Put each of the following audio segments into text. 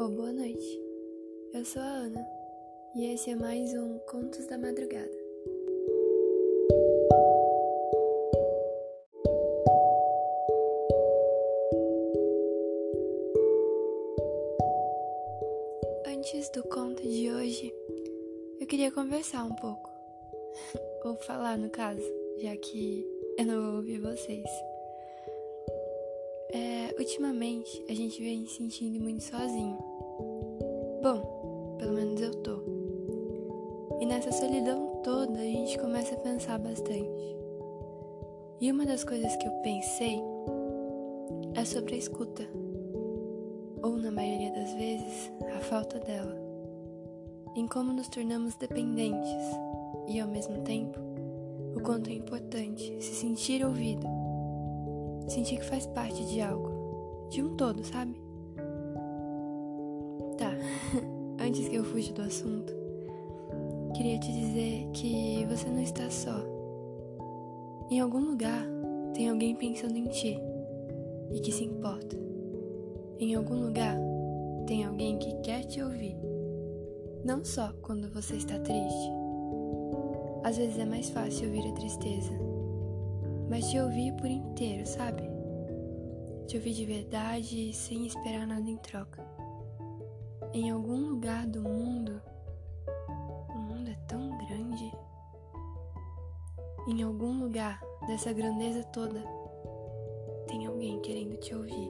ou boa noite. Eu sou a Ana e esse é mais um Contos da Madrugada. Antes do conto de hoje, eu queria conversar um pouco, ou falar no caso, já que eu não vou ouvir vocês. É, ultimamente a gente vem se sentindo muito sozinho. Bom, pelo menos eu tô. E nessa solidão toda a gente começa a pensar bastante. E uma das coisas que eu pensei é sobre a escuta. Ou, na maioria das vezes, a falta dela. Em como nos tornamos dependentes e, ao mesmo tempo, o quanto é importante se sentir ouvido Sentir que faz parte de algo, de um todo, sabe? Tá, antes que eu fuja do assunto, queria te dizer que você não está só. Em algum lugar tem alguém pensando em ti e que se importa. Em algum lugar tem alguém que quer te ouvir. Não só quando você está triste. Às vezes é mais fácil ouvir a tristeza mas te ouvir por inteiro, sabe? Te ouvir de verdade sem esperar nada em troca. Em algum lugar do mundo, o mundo é tão grande. Em algum lugar dessa grandeza toda, tem alguém querendo te ouvir.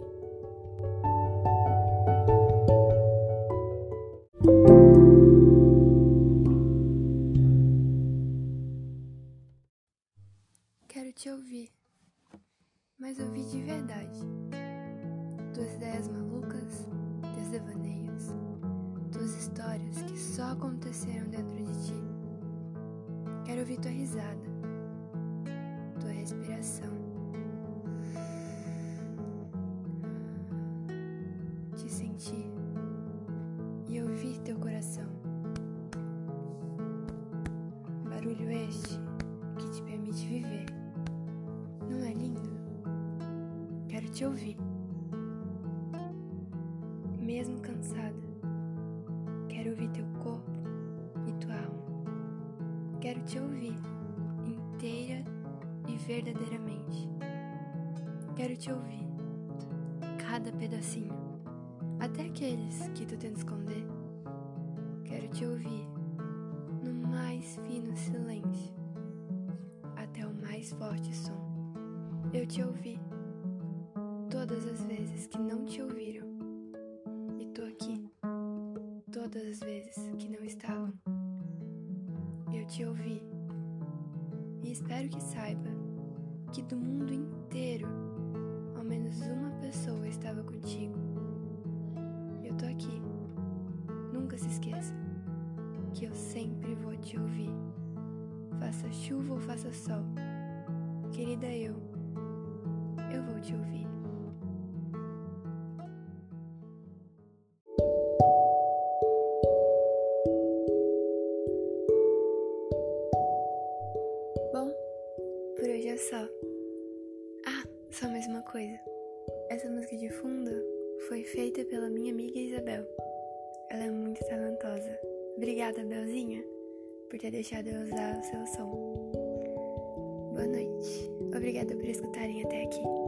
Verdade. Tuas ideias malucas, teus devaneios, tuas histórias que só aconteceram dentro de ti. Quero ouvir tua risada, tua respiração. Te sentir e ouvir teu coração. Barulho este que te permite viver. Te ouvir. Mesmo cansada, quero ouvir teu corpo e tua alma. Quero te ouvir inteira e verdadeiramente. Quero te ouvir cada pedacinho, até aqueles que tu tenta esconder. Quero te ouvir no mais fino silêncio, até o mais forte som. Eu te ouvi e espero que saiba que do mundo inteiro, ao menos uma pessoa estava contigo. Eu tô aqui. Nunca se esqueça que eu sempre vou te ouvir. Faça chuva ou faça sol, querida eu, eu vou te ouvir. É só. Ah, só mais uma coisa. Essa música de fundo foi feita pela minha amiga Isabel. Ela é muito talentosa. Obrigada, Belzinha, por ter deixado eu usar o seu som. Boa noite. Obrigada por escutarem até aqui.